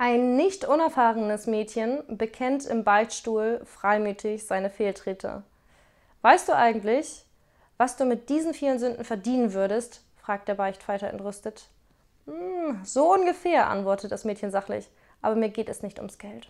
Ein nicht unerfahrenes Mädchen bekennt im Beichtstuhl freimütig seine Fehltritte. Weißt du eigentlich, was du mit diesen vielen Sünden verdienen würdest? fragt der Beichtvater entrüstet. Hm, so ungefähr, antwortet das Mädchen sachlich, aber mir geht es nicht ums Geld.